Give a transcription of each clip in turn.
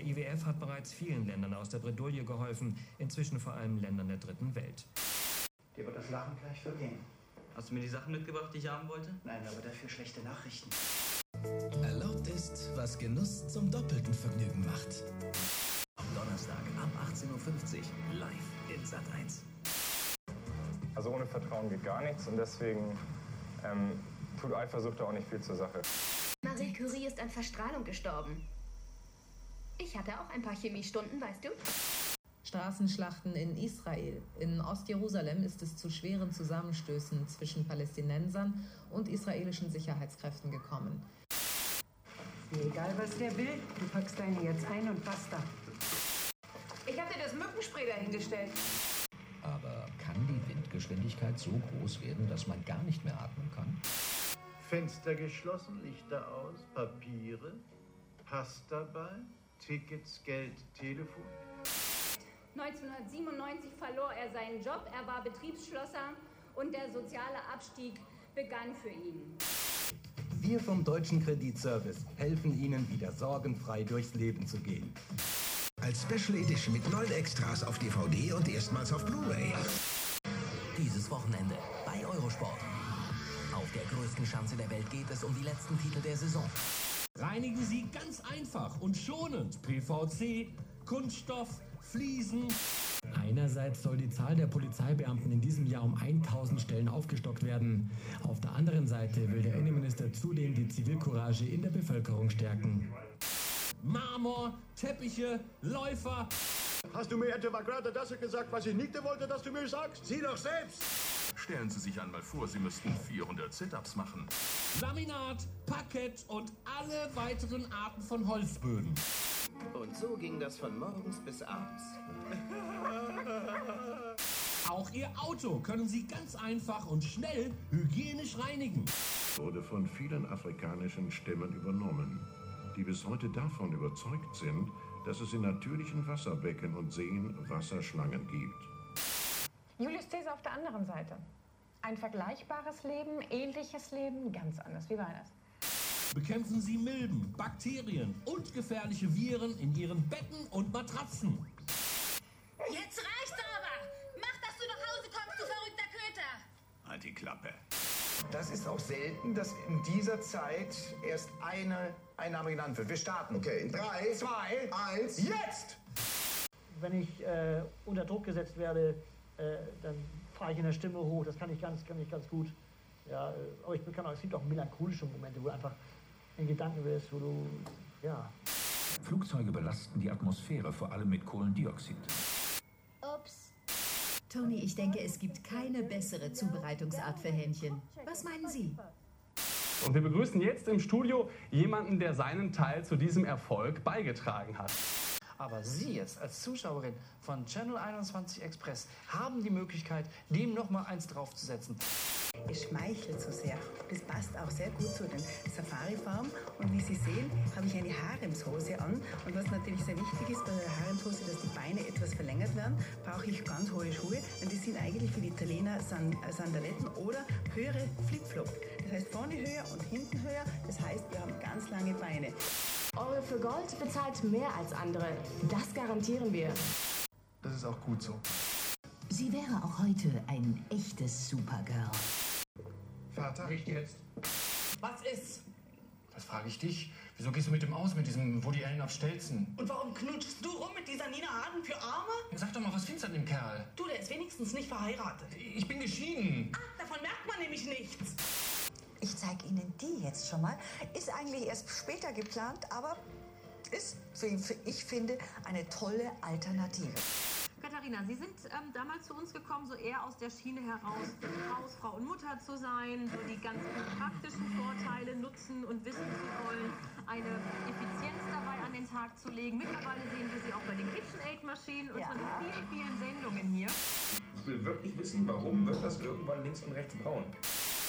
Der IWF hat bereits vielen Ländern aus der Bredouille geholfen, inzwischen vor allem Ländern der dritten Welt. Dir wird das Lachen gleich vergehen. Hast du mir die Sachen mitgebracht, die ich haben wollte? Nein, aber dafür schlechte Nachrichten. Erlaubt ist, was Genuss zum doppelten Vergnügen macht. Am Donnerstag ab 18.50 Uhr live in Sat 1. Also ohne Vertrauen geht gar nichts und deswegen ähm, tut Eifersucht auch nicht viel zur Sache. Marie Curie ist an Verstrahlung gestorben. Ich hatte auch ein paar Chemiestunden, weißt du? Straßenschlachten in Israel. In Ostjerusalem ist es zu schweren Zusammenstößen zwischen Palästinensern und israelischen Sicherheitskräften gekommen. Egal, was der will, du packst deine jetzt ein und basta. Ich habe dir das Mückenspray dahingestellt. Aber kann die Windgeschwindigkeit so groß werden, dass man gar nicht mehr atmen kann? Fenster geschlossen, Lichter aus, Papiere, Pass dabei, Tickets, Geld, Telefon. 1997 verlor er seinen Job, er war Betriebsschlosser und der soziale Abstieg begann für ihn. Wir vom Deutschen Kreditservice helfen Ihnen wieder sorgenfrei durchs Leben zu gehen. Als Special Edition mit neun Extras auf DVD und erstmals auf Blu-ray. Dieses Wochenende bei Eurosport. Auf der größten Schanze der Welt geht es um die letzten Titel der Saison. Reinigen Sie ganz einfach und schonend PVC, Kunststoff, Fliesen. Einerseits soll die Zahl der Polizeibeamten in diesem Jahr um 1000 Stellen aufgestockt werden. Auf der anderen Seite will der Innenminister zudem die Zivilcourage in der Bevölkerung stärken. Marmor, Teppiche, Läufer. Hast du mir etwa gerade das gesagt, was ich nicht wollte, dass du mir sagst? Sieh doch selbst! Stellen Sie sich einmal vor, Sie müssten 400 Sit-Ups machen. Laminat, Parkett und alle weiteren Arten von Holzböden. Und so ging das von morgens bis abends. Auch Ihr Auto können Sie ganz einfach und schnell hygienisch reinigen. Wurde von vielen afrikanischen Stämmen übernommen, die bis heute davon überzeugt sind, dass es in natürlichen Wasserbecken und Seen Wasserschlangen gibt. Julius Caesar auf der anderen Seite. Ein vergleichbares Leben, ähnliches Leben, ganz anders. Wie war das? Bekämpfen Sie Milben, Bakterien und gefährliche Viren in Ihren Betten und Matratzen. Jetzt reicht's aber! Mach, dass du nach Hause kommst, du verrückter Köter! Halt die Klappe. Das ist auch selten, dass in dieser Zeit erst eine Einnahme genannt wird. Wir starten. Okay, in drei, zwei, eins, jetzt! Wenn ich äh, unter Druck gesetzt werde, äh, dann fahre ich in der Stimme hoch. Das kann ich ganz, kann ich ganz gut. Ja, äh, aber ich kann auch, es gibt auch melancholische Momente, wo du einfach in Gedanken bist, wo du, ja. Flugzeuge belasten die Atmosphäre, vor allem mit Kohlendioxid. Ups. Tony, ich denke, es gibt keine bessere Zubereitungsart für Hähnchen. Was meinen Sie? Und wir begrüßen jetzt im Studio jemanden, der seinen Teil zu diesem Erfolg beigetragen hat. Aber Sie jetzt als Zuschauerin von Channel 21 Express haben die Möglichkeit, dem noch mal eins draufzusetzen. Es schmeichelt so sehr. Das passt auch sehr gut zu den Safari-Farben. Und wie Sie sehen, habe ich eine Haremshose an. Und was natürlich sehr wichtig ist bei der Haremshose, dass die Beine etwas verlängert werden, brauche ich ganz hohe Schuhe. Und die sind eigentlich für die Italiener San Sandaletten oder höhere Flipflop. Das heißt vorne höher und hinten höher. Das heißt, wir haben ganz lange Beine. Eure für Gold bezahlt mehr als andere. Das garantieren wir. Das ist auch gut so. Sie wäre auch heute ein echtes Supergirl. Vater? Nicht jetzt. Was ist? Das frage ich dich. Wieso gehst du mit dem aus, mit diesem Woody Allen auf Stelzen? Und warum knutschst du rum mit dieser Nina Hagen für Arme? Sag doch mal, was findest du an dem Kerl? Du, der ist wenigstens nicht verheiratet. Ich bin geschieden. Ah, davon merkt man nämlich nichts. Ich zeige Ihnen die jetzt schon mal. Ist eigentlich erst später geplant, aber ist, wie ich finde, eine tolle Alternative. Katharina, Sie sind ähm, damals zu uns gekommen, so eher aus der Schiene heraus, Hausfrau und Mutter zu sein, so die ganz praktischen Vorteile nutzen und wissen zu wollen, eine Effizienz dabei an den Tag zu legen. Mittlerweile sehen wir Sie auch bei den KitchenAid-Maschinen und Ja. von den vielen, vielen Sendungen hier. Ich will wirklich wissen, warum wird das irgendwann links und rechts braun?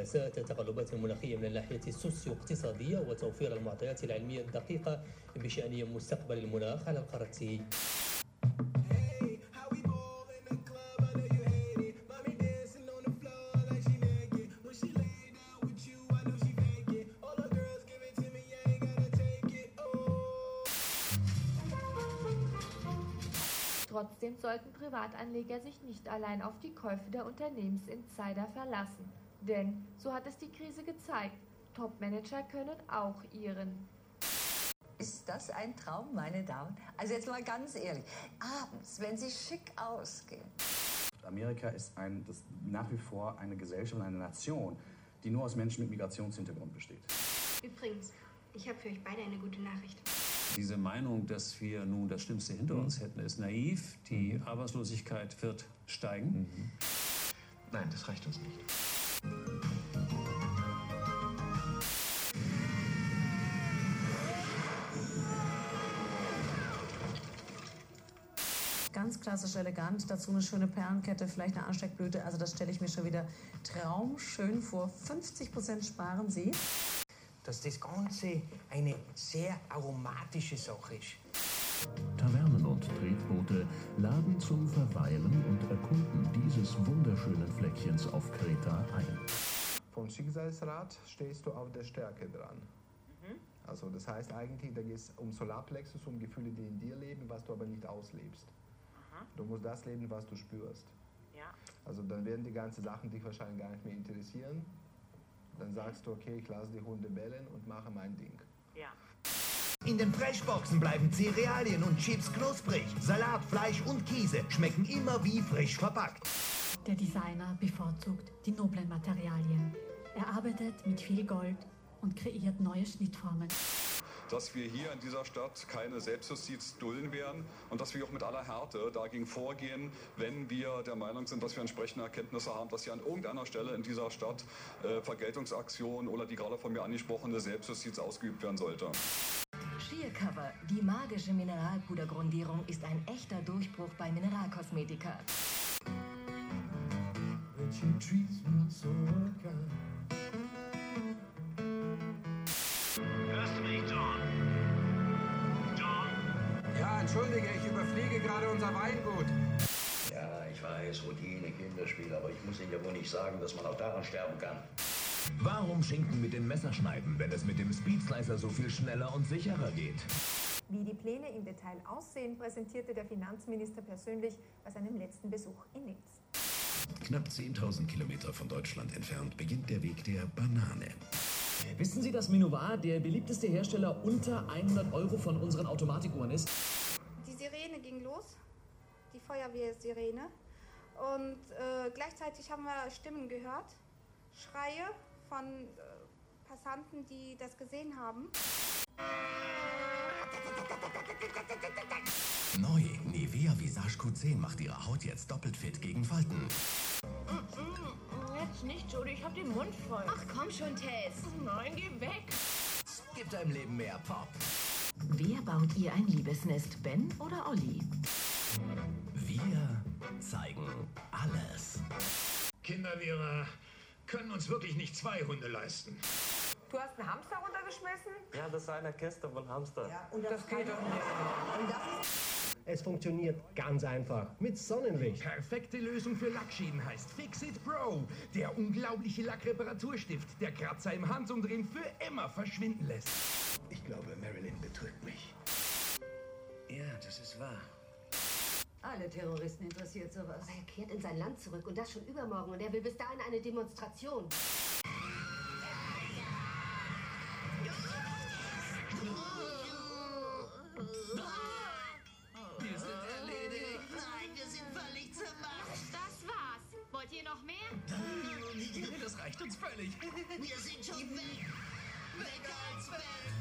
انعكاسات التقلبات المناخية من الناحية السوسيو اقتصادية وتوفير المعطيات العلمية الدقيقة بشأن مستقبل المناخ على القارة Trotzdem sollten Privatanleger sich nicht allein auf die Käufe der Unternehmensinsider verlassen. Denn, so hat es die Krise gezeigt, Topmanager können auch ihren. Ist das ein Traum, meine Damen? Also jetzt mal ganz ehrlich, abends, wenn Sie schick ausgehen. Amerika ist ein, das nach wie vor eine Gesellschaft und eine Nation, die nur aus Menschen mit Migrationshintergrund besteht. Übrigens, ich habe für euch beide eine gute Nachricht. Diese Meinung, dass wir nun das Schlimmste hinter uns hätten, ist naiv. Die Arbeitslosigkeit wird steigen. Nein, das reicht uns nicht. Klassisch elegant, dazu eine schöne Perlenkette, vielleicht eine Ansteckblüte. Also das stelle ich mir schon wieder traumschön vor. 50 Prozent sparen Sie. Dass das Ganze eine sehr aromatische Sache ist. Tavernen und Tretboote laden zum Verweilen und Erkunden dieses wunderschönen Fleckchens auf Kreta ein. Vom Schicksalsrad stehst du auf der Stärke dran. Mhm. Also das heißt eigentlich, da geht es um Solarplexus, um Gefühle, die in dir leben, was du aber nicht auslebst. Du musst das leben, was du spürst. Ja. Also dann werden die ganzen Sachen dich wahrscheinlich gar nicht mehr interessieren. Dann sagst du, okay, ich lasse die Hunde bellen und mache mein Ding. Ja. In den Freshboxen bleiben Cerealien und Chips knusprig. Salat, Fleisch und Käse schmecken immer wie frisch verpackt. Der Designer bevorzugt die noblen Materialien. Er arbeitet mit viel Gold und kreiert neue Schnittformen. Dass wir hier in dieser Stadt keine Selbstjustiz dulden werden und dass wir auch mit aller Härte dagegen vorgehen, wenn wir der Meinung sind, dass wir entsprechende Erkenntnisse haben, dass hier an irgendeiner Stelle in dieser Stadt äh, Vergeltungsaktion oder die gerade von mir angesprochene Selbstjustiz ausgeübt werden sollte. Sheercover, die magische Mineralpudergrundierung, ist ein echter Durchbruch bei Mineralkosmetika. Hörst entschuldige, ich überfliege gerade unser Weingut. Ja, ich weiß, Routine, Kinderspiel, aber ich muss Ihnen ja wohl nicht sagen, dass man auch daran sterben kann. Warum Schinken mit dem Messer schneiden, wenn es mit dem Speedslicer so viel schneller und sicherer geht? Wie die Pläne im Detail aussehen, präsentierte der Finanzminister persönlich bei seinem letzten Besuch in Linz. Knapp 10.000 Kilometer von Deutschland entfernt beginnt der Weg der Banane. Wissen Sie, dass Minova der beliebteste Hersteller unter 100 Euro von unseren Automatikuhren ist? Ging los, die Feuerwehrsirene. Und äh, gleichzeitig haben wir Stimmen gehört, Schreie von äh, Passanten, die das gesehen haben. Neu, Nivea Visage Q10 macht Ihre Haut jetzt doppelt fit gegen Falten. Jetzt nicht, Jody, ich hab den Mund voll. Ach komm schon, Tess. Nein, geh weg. Gib deinem Leben mehr Pop. Wer baut ihr ein Liebesnest, Ben oder Olli? Wir zeigen alles. Kinder, wir können uns wirklich nicht zwei Hunde leisten. Du hast einen Hamster runtergeschmissen? Ja, das ist eine Kiste von Hamster. Und das, geht doch nicht. Es funktioniert ganz einfach mit Sonnenlicht. Perfekte Lösung für Lackschäden heißt Fixit Pro. Der unglaubliche Lackreparaturstift, der Kratzer im Handumdrehen für immer verschwinden lässt. Ich glaube, Marilyn betrügt mich. Ja, das ist wahr. Alle Terroristen interessiert sowas. Aber er kehrt in sein Land zurück und das schon übermorgen. Und er will bis dahin eine Demonstration. Das reicht uns völlig. Wir sind schon weg. Weg als weg.